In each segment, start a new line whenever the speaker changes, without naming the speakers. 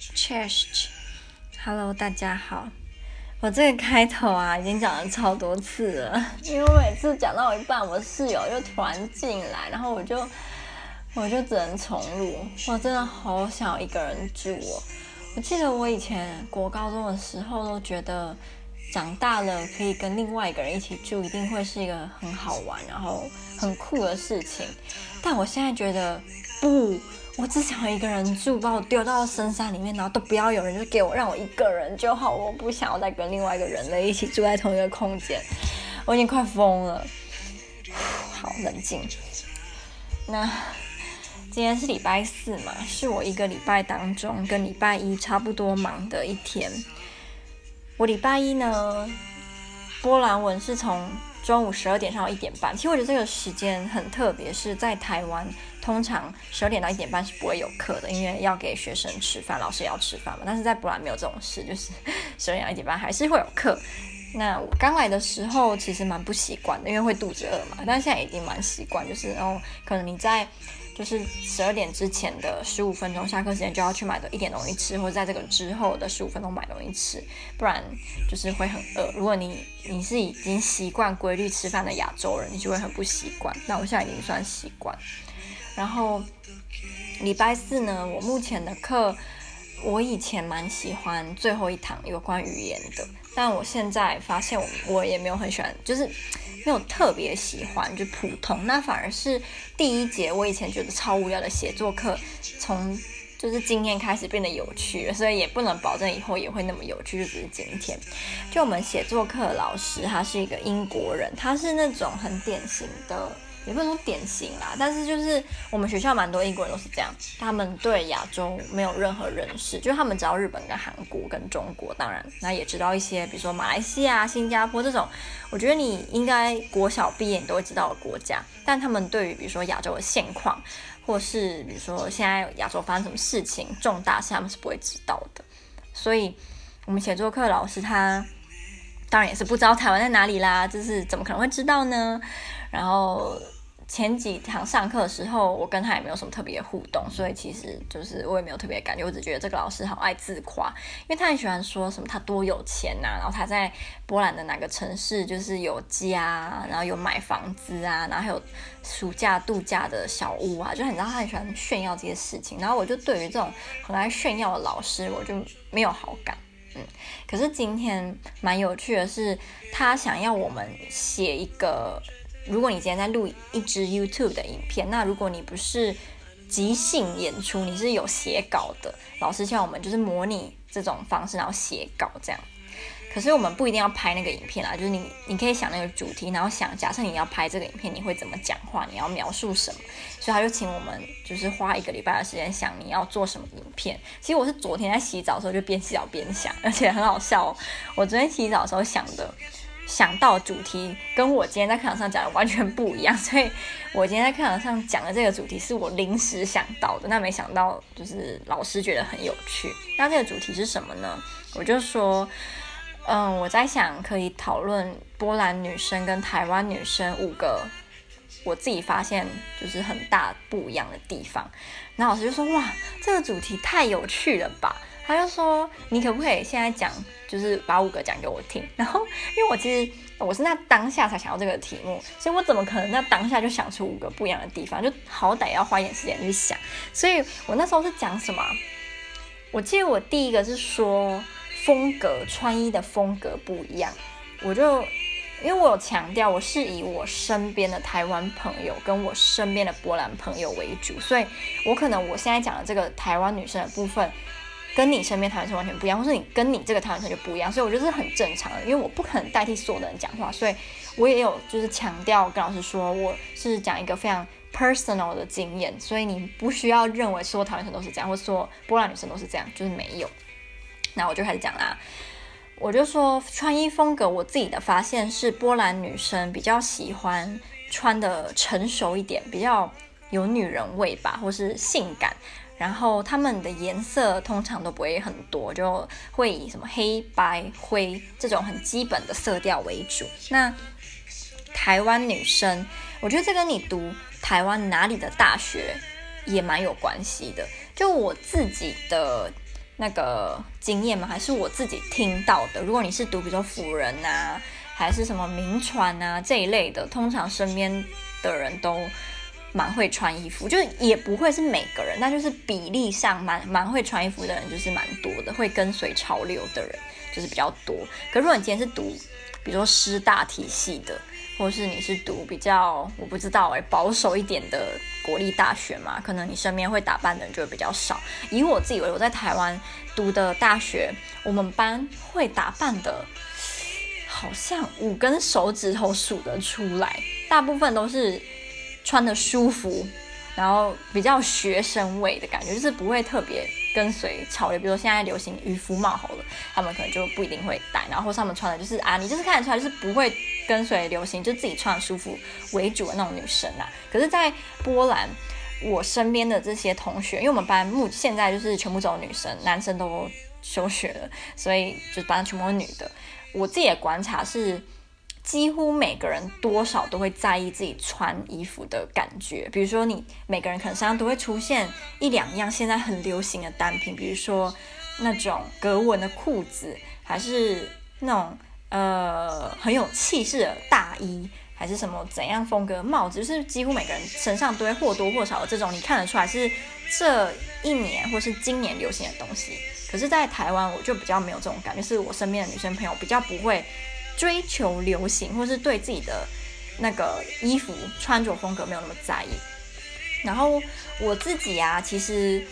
Cheers，Hello，大家好。我这个开头啊，已经讲了超多次了，因为我每次讲到一半，我室友就突然进来，然后我就我就只能重录。我真的好想一个人住哦。我记得我以前国高中的时候都觉得。长大了可以跟另外一个人一起住，一定会是一个很好玩，然后很酷的事情。但我现在觉得不，我只想要一个人住，把我丢到深山里面，然后都不要有人，就给我让我一个人就好。我不想要再跟另外一个人类一起住在同一个空间，我已经快疯了。好，冷静。那今天是礼拜四嘛，是我一个礼拜当中跟礼拜一差不多忙的一天。我礼拜一呢，波兰文是从中午十二点上到一点半。其实我觉得这个时间很特别，是在台湾通常十二点到一点半是不会有课的，因为要给学生吃饭，老师也要吃饭嘛。但是在波兰没有这种事，就是 十二点到一点半还是会有课。那我刚来的时候其实蛮不习惯的，因为会肚子饿嘛。但是现在已经蛮习惯，就是然后可能你在。就是十二点之前的十五分钟，下课时间就要去买的一点东西吃，或者在这个之后的十五分钟买东西吃，不然就是会很饿。如果你你是已经习惯规律吃饭的亚洲人，你就会很不习惯。那我现在已经算习惯。然后礼拜四呢，我目前的课，我以前蛮喜欢最后一堂有关语言的，但我现在发现我我也没有很喜欢，就是。没有特别喜欢，就普通。那反而是第一节，我以前觉得超无聊的写作课，从就是今天开始变得有趣了，所以也不能保证以后也会那么有趣。就只是今天，就我们写作课的老师，他是一个英国人，他是那种很典型的。也不能说典型啦，但是就是我们学校蛮多英国人都是这样，他们对亚洲没有任何认识，就是他们知道日本跟韩国跟中国，当然那也知道一些，比如说马来西亚、新加坡这种，我觉得你应该国小毕业你都会知道的国家，但他们对于比如说亚洲的现况，或是比如说现在亚洲发生什么事情重大事，他们是不会知道的。所以，我们写作课老师他当然也是不知道台湾在哪里啦，就是怎么可能会知道呢？然后。前几堂上课的时候，我跟他也没有什么特别互动，所以其实就是我也没有特别感觉，我只觉得这个老师好爱自夸，因为他很喜欢说什么他多有钱呐、啊，然后他在波兰的哪个城市就是有家，然后有买房子啊，然后还有暑假度假的小屋啊，就很知道他很喜欢炫耀这些事情，然后我就对于这种很爱炫耀的老师，我就没有好感，嗯，可是今天蛮有趣的是，他想要我们写一个。如果你今天在录一支 YouTube 的影片，那如果你不是即兴演出，你是有写稿的，老师叫我们就是模拟这种方式，然后写稿这样。可是我们不一定要拍那个影片啦，就是你你可以想那个主题，然后想假设你要拍这个影片，你会怎么讲话，你要描述什么，所以他就请我们就是花一个礼拜的时间想你要做什么影片。其实我是昨天在洗澡的时候就边洗澡边想，而且很好笑。我昨天洗澡的时候想的。想到主题跟我今天在课堂上讲的完全不一样，所以我今天在课堂上讲的这个主题是我临时想到的，那没想到就是老师觉得很有趣。那这个主题是什么呢？我就说，嗯，我在想可以讨论波兰女生跟台湾女生五个我自己发现就是很大不一样的地方。那老师就说，哇，这个主题太有趣了吧？他就说：“你可不可以现在讲，就是把五个讲给我听？” 然后，因为我其实我是那当下才想到这个题目，所以我怎么可能那当下就想出五个不一样的地方？就好歹要花一点时间去想。所以我那时候是讲什么？我记得我第一个是说风格，穿衣的风格不一样。我就因为我有强调，我是以我身边的台湾朋友跟我身边的波兰朋友为主，所以我可能我现在讲的这个台湾女生的部分。跟你身边台湾生完全不一样，或是你跟你这个台湾生就不一样，所以我觉得是很正常的，因为我不可能代替所有的人讲话，所以我也有就是强调跟老师说我是讲一个非常 personal 的经验，所以你不需要认为所有台湾生都是这样，或说波兰女生都是这样，就是没有。那我就开始讲啦，我就说穿衣风格，我自己的发现是波兰女生比较喜欢穿的成熟一点，比较有女人味吧，或是性感。然后他们的颜色通常都不会很多，就会以什么黑白灰这种很基本的色调为主。那台湾女生，我觉得这跟你读台湾哪里的大学也蛮有关系的。就我自己的那个经验嘛？还是我自己听到的？如果你是读比如说辅仁啊，还是什么铭传啊这一类的，通常身边的人都蛮会穿衣服，就是也不会是每个人，但就是比例上蛮蛮会穿衣服的人就是蛮多的，会跟随潮流的人就是比较多。可如果你今天是读，比如说师大体系的。或是你是读比较我不知道哎、保守一点的国立大学嘛，可能你身边会打扮的人就会比较少。以我自己为，我在台湾读的大学，我们班会打扮的，好像五根手指头数得出来，大部分都是穿的舒服。然后比较学生味的感觉，就是不会特别跟随潮流。比如说现在流行渔夫帽好了，他们可能就不一定会戴。然后他们穿的就是啊，你就是看得出来就是不会跟随流行，就自己穿舒服为主的那种女生啊。可是，在波兰，我身边的这些同学，因为我们班目现在就是全部走女生，男生都休学了，所以就班全部是女的。我自己的观察是。几乎每个人多少都会在意自己穿衣服的感觉，比如说你每个人可能身上都会出现一两样现在很流行的单品，比如说那种格纹的裤子，还是那种呃很有气势的大衣，还是什么怎样风格帽子，就是几乎每个人身上都会或多或少的这种，你看得出来是这一年或是今年流行的东西。可是，在台湾我就比较没有这种感觉，是我身边的女生朋友比较不会。追求流行，或是对自己的那个衣服穿着风格没有那么在意。然后我自己啊，其实，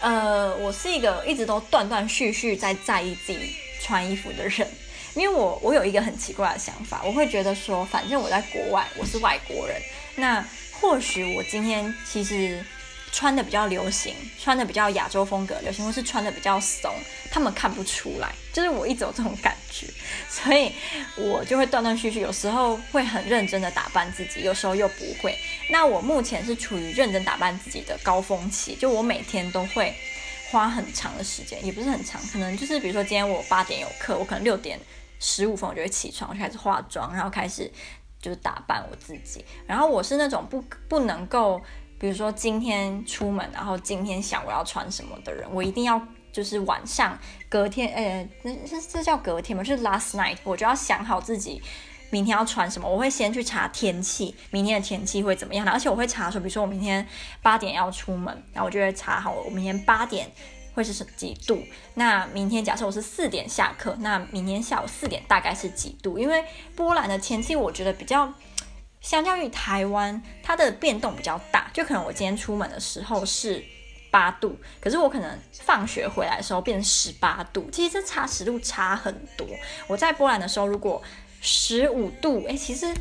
呃，我是一个一直都断断续续在在意自己穿衣服的人，因为我我有一个很奇怪的想法，我会觉得说，反正我在国外，我是外国人，那或许我今天其实。穿的比较流行，穿的比较亚洲风格流行，或是穿的比较怂，他们看不出来，就是我一直有这种感觉，所以我就会断断续续，有时候会很认真的打扮自己，有时候又不会。那我目前是处于认真打扮自己的高峰期，就我每天都会花很长的时间，也不是很长，可能就是比如说今天我八点有课，我可能六点十五分我就会起床，我就开始化妆，然后开始就是打扮我自己。然后我是那种不不能够。比如说今天出门，然后今天想我要穿什么的人，我一定要就是晚上隔天，呃，这这叫隔天吗？就是 last night，我就要想好自己明天要穿什么。我会先去查天气，明天的天气会怎么样？而且我会查说，比如说我明天八点要出门，然后我就会查好我明天八点会是几度。那明天假设我是四点下课，那明天下午四点大概是几度？因为波兰的天气我觉得比较。相较于台湾，它的变动比较大，就可能我今天出门的时候是八度，可是我可能放学回来的时候变成十八度，其实这差十度差很多。我在波兰的时候，如果十五度，诶，其实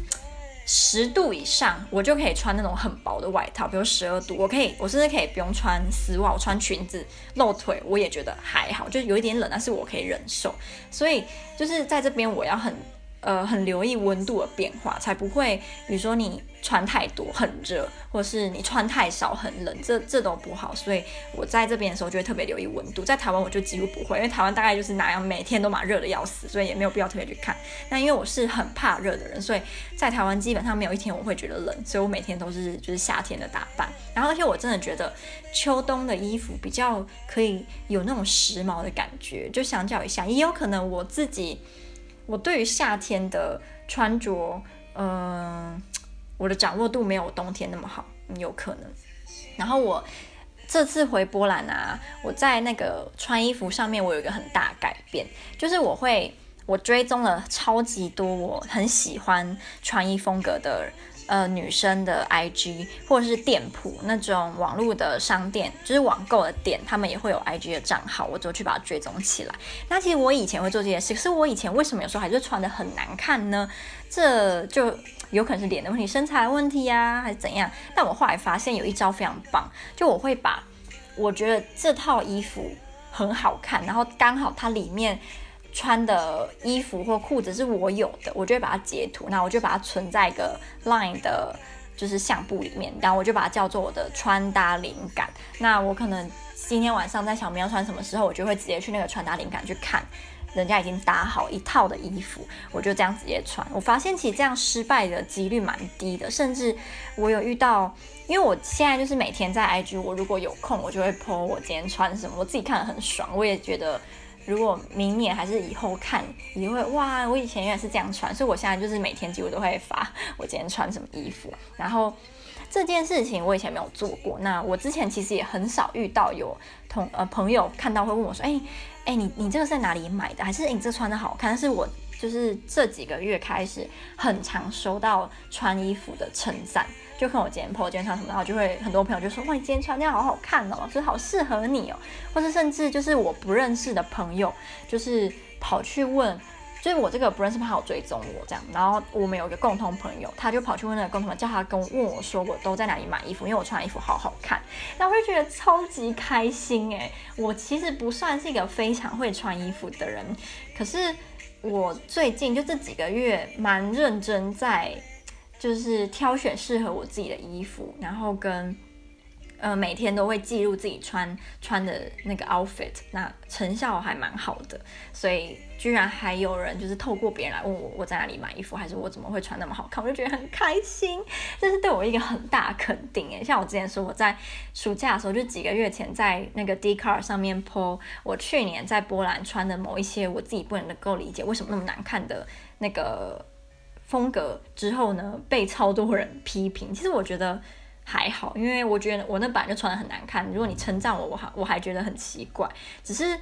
十度以上，我就可以穿那种很薄的外套，比如十二度，我可以，我甚至可以不用穿丝袜，我穿裙子露腿，我也觉得还好，就有一点冷，但是我可以忍受。所以就是在这边，我要很。呃，很留意温度的变化，才不会，比如说你穿太多很热，或是你穿太少很冷，这这都不好。所以我在这边的时候就会特别留意温度。在台湾我就几乎不会，因为台湾大概就是哪样，每天都蛮热的要死，所以也没有必要特别去看。那因为我是很怕热的人，所以在台湾基本上没有一天我会觉得冷，所以我每天都是就是夏天的打扮。然后而且我真的觉得秋冬的衣服比较可以有那种时髦的感觉，就相较一下，也有可能我自己。我对于夏天的穿着，嗯、我的掌握度没有冬天那么好，有可能。然后我这次回波兰啊，我在那个穿衣服上面，我有一个很大改变，就是我会我追踪了超级多我很喜欢穿衣风格的。呃，女生的 IG 或者是店铺那种网络的商店，就是网购的店，他们也会有 IG 的账号，我就去把它追踪起来。那其实我以前会做这件事，可是我以前为什么有时候还是穿得很难看呢？这就有可能是脸的问题、身材的问题呀、啊，还是怎样？但我后来发现有一招非常棒，就我会把我觉得这套衣服很好看，然后刚好它里面。穿的衣服或裤子是我有的，我就会把它截图，那我就把它存在一个 Line 的，就是相簿里面，然后我就把它叫做我的穿搭灵感。那我可能今天晚上在想我们要穿什么时候，我就会直接去那个穿搭灵感去看，人家已经搭好一套的衣服，我就这样直接穿。我发现其实这样失败的几率蛮低的，甚至我有遇到，因为我现在就是每天在 IG，我如果有空，我就会 po 我今天穿什么，我自己看得很爽。我也觉得，如果明年还是以后看，也会哇，我以前原来是这样穿，所以我现在就是每天几乎都会发我今天穿什么衣服。然后这件事情我以前没有做过，那我之前其实也很少遇到有同呃朋友看到会问我说，哎。哎，你你这个是在哪里买的？还是你这穿的好看？但是我就是这几个月开始很常收到穿衣服的称赞，就看我今天 po 今天穿什么，然后就会很多朋友就说哇，你今天穿这样好好看哦，就是好适合你哦，或者甚至就是我不认识的朋友，就是跑去问。就是我这个不认识朋友追踪我这样，然后我们有一个共同朋友，他就跑去问那个共同朋友，叫他跟我问我说我都在哪里买衣服，因为我穿衣服好好看，然后我就觉得超级开心诶，我其实不算是一个非常会穿衣服的人，可是我最近就这几个月蛮认真在，就是挑选适合我自己的衣服，然后跟。呃，每天都会记录自己穿穿的那个 outfit，那成效还蛮好的，所以居然还有人就是透过别人来问我我在哪里买衣服，还是我怎么会穿那么好看，我就觉得很开心，这是对我一个很大肯定诶。像我之前说我在暑假的时候，就几个月前在那个 Dcard 上面 po 我去年在波兰穿的某一些我自己不能够理解为什么那么难看的那个风格之后呢，被超多人批评。其实我觉得。还好，因为我觉得我那版就穿得很难看。如果你称赞我，我还我还觉得很奇怪。只是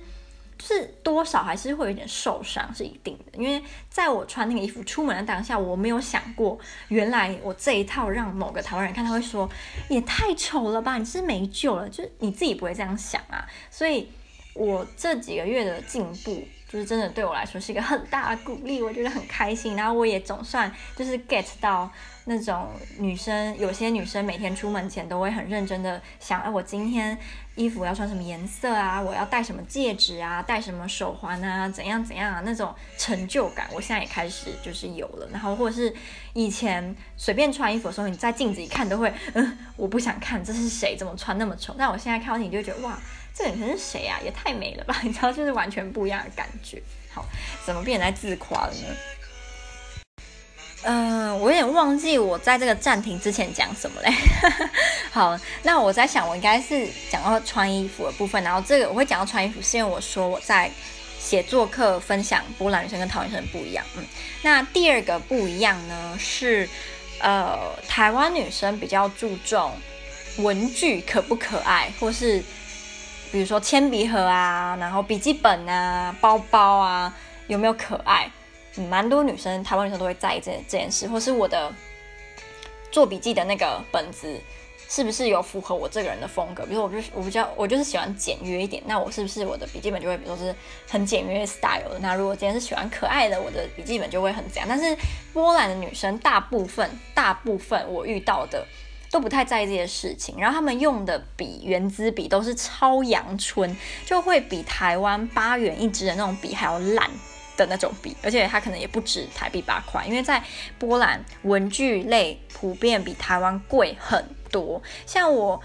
就是多少还是会有点受伤，是一定的。因为在我穿那个衣服出门的当下，我没有想过，原来我这一套让某个台湾人看，他会说也太丑了吧，你是没救了。就是你自己不会这样想啊。所以我这几个月的进步，就是真的对我来说是一个很大的鼓励，我觉得很开心。然后我也总算就是 get 到。那种女生，有些女生每天出门前都会很认真的想，哎，我今天衣服要穿什么颜色啊？我要戴什么戒指啊？戴什么手环啊？怎样怎样啊？那种成就感，我现在也开始就是有了。然后或者是以前随便穿衣服的时候，你在镜子一看都会，嗯，我不想看这是谁，怎么穿那么丑？但我现在看到你就觉得，哇，这女生是谁啊？也太美了吧？你知道，就是完全不一样的感觉。好，怎么变成在自夸了呢？嗯、我有点忘记我在这个暂停之前讲什么嘞。好，那我在想，我应该是讲到穿衣服的部分，然后这个我会讲到穿衣服，是因为我说我在写作课分享波兰女生跟台湾女生不一样。嗯，那第二个不一样呢是，呃，台湾女生比较注重文具可不可爱，或是比如说铅笔盒啊，然后笔记本啊，包包啊，有没有可爱？蛮多女生，台湾女生都会在意这这件事，或是我的做笔记的那个本子是不是有符合我这个人的风格？比如说，我就我比较我就是喜欢简约一点，那我是不是我的笔记本就会比如说是很简约 style 的？那如果今天是喜欢可爱的，我的笔记本就会很这样。但是波兰的女生大部分大部分我遇到的都不太在意这些事情，然后他们用的笔原子笔都是超阳春，就会比台湾八元一支的那种笔还要烂。的那种笔，而且它可能也不止台币八块，因为在波兰文具类普遍比台湾贵很多。像我，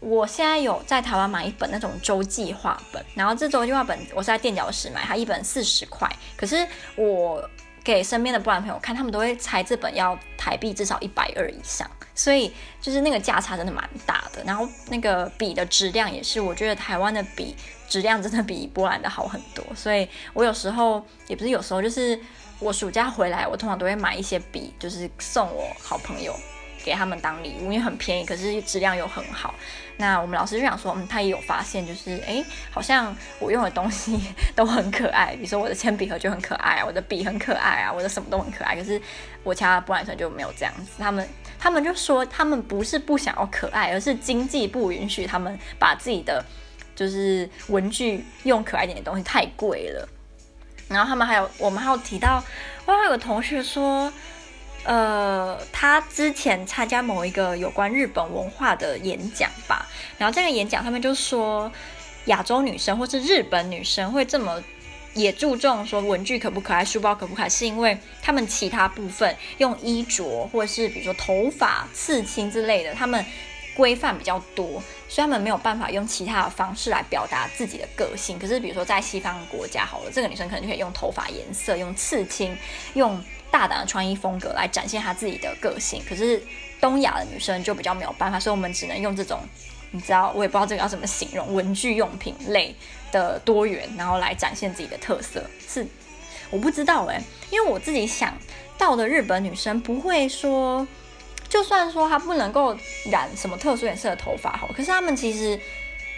我现在有在台湾买一本那种周记画本，然后这周记画本我是在垫脚石买，它一本四十块，可是我给身边的波兰朋友看，他们都会猜这本要台币至少一百二以上，所以就是那个价差真的蛮大的。然后那个笔的质量也是，我觉得台湾的笔。质量真的比波兰的好很多，所以我有时候也不是有时候，就是我暑假回来，我通常都会买一些笔，就是送我好朋友，给他们当礼物，因为很便宜，可是质量又很好。那我们老师就想说，嗯，他也有发现，就是哎，好像我用的东西都很可爱，比如说我的铅笔盒就很可爱啊，我的笔很可爱啊，我的什么都很可爱。可是我其他波兰生就没有这样子，他们他们就说，他们不是不想要可爱，而是经济不允许他们把自己的。就是文具用可爱一点的东西太贵了，然后他们还有我们还有提到，我还有个同学说，呃，他之前参加某一个有关日本文化的演讲吧，然后这个演讲他们就说，亚洲女生或是日本女生会这么也注重说文具可不可爱，书包可不可爱，是因为他们其他部分用衣着或者是比如说头发刺青之类的，他们。规范比较多，所以他们没有办法用其他的方式来表达自己的个性。可是比如说在西方国家，好了，这个女生可能就可以用头发颜色、用刺青、用大胆的穿衣风格来展现她自己的个性。可是东亚的女生就比较没有办法，所以我们只能用这种，你知道，我也不知道这个要怎么形容，文具用品类的多元，然后来展现自己的特色。是我不知道哎、欸，因为我自己想到的日本女生不会说。就算说他不能够染什么特殊颜色的头发好，可是他们其实，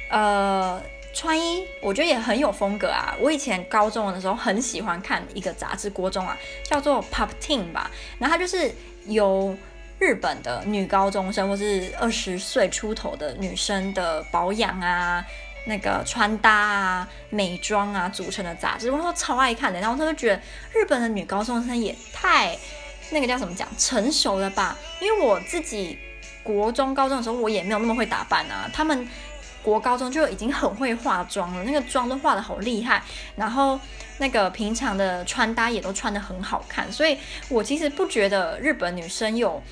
呃，穿衣我觉得也很有风格啊。我以前高中的时候很喜欢看一个杂志，国中啊，叫做 Pop Teen 吧，然后它就是由日本的女高中生或是二十岁出头的女生的保养啊、那个穿搭啊、美妆啊组成的杂志，我说超爱看的。然后他就觉得日本的女高中生也太。那个叫什么讲成熟了吧？因为我自己国中高中的时候，我也没有那么会打扮啊。他们国高中就已经很会化妆了，那个妆都化得好厉害，然后那个平常的穿搭也都穿得很好看。所以我其实不觉得日本女生有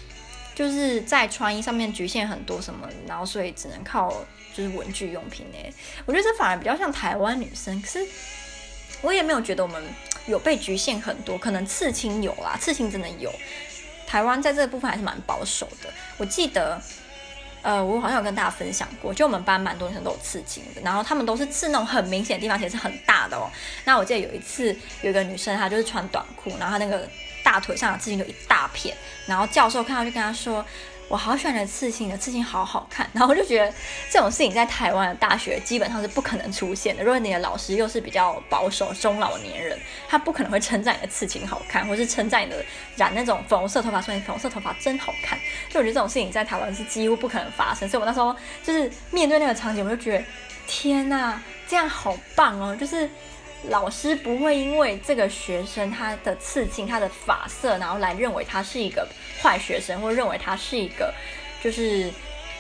就是在穿衣上面局限很多什么，然后所以只能靠就是文具用品诶。我觉得这反而比较像台湾女生，可是我也没有觉得我们。有被局限很多，可能刺青有啦，刺青真的有。台湾在这个部分还是蛮保守的。我记得，呃，我好像有跟大家分享过，就我们班蛮多女生都有刺青的，然后他们都是刺那种很明显的地方，其实是很大的哦。那我记得有一次，有一个女生她就是穿短裤，然后她那个大腿上的刺青就一大片，然后教授看到就跟她说。我好喜欢你的刺青，你的刺青好好看。然后我就觉得这种事情在台湾的大学基本上是不可能出现的。如果你的老师又是比较保守中老年人，他不可能会称赞你的刺青好看，或是称赞你的染那种粉红色头发，说你粉红色头发真好看。就我觉得这种事情在台湾是几乎不可能发生。所以我那时候就是面对那个场景，我就觉得天哪，这样好棒哦！就是。老师不会因为这个学生他的刺青、他的发色，然后来认为他是一个坏学生，或认为他是一个就是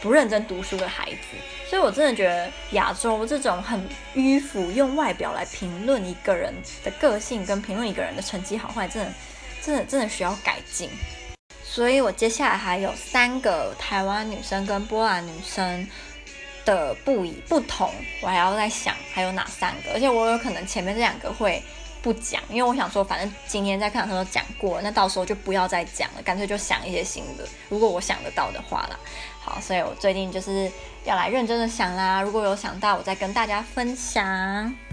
不认真读书的孩子。所以我真的觉得亚洲这种很迂腐，用外表来评论一个人的个性，跟评论一个人的成绩好坏，真的、真的、真的需要改进。所以我接下来还有三个台湾女生跟波兰女生。的不一不同，我还要再想还有哪三个，而且我有可能前面这两个会不讲，因为我想说，反正今天在课堂上都讲过，那到时候就不要再讲了，干脆就想一些新的，如果我想得到的话啦。好，所以我最近就是要来认真的想啦，如果有想到，我再跟大家分享。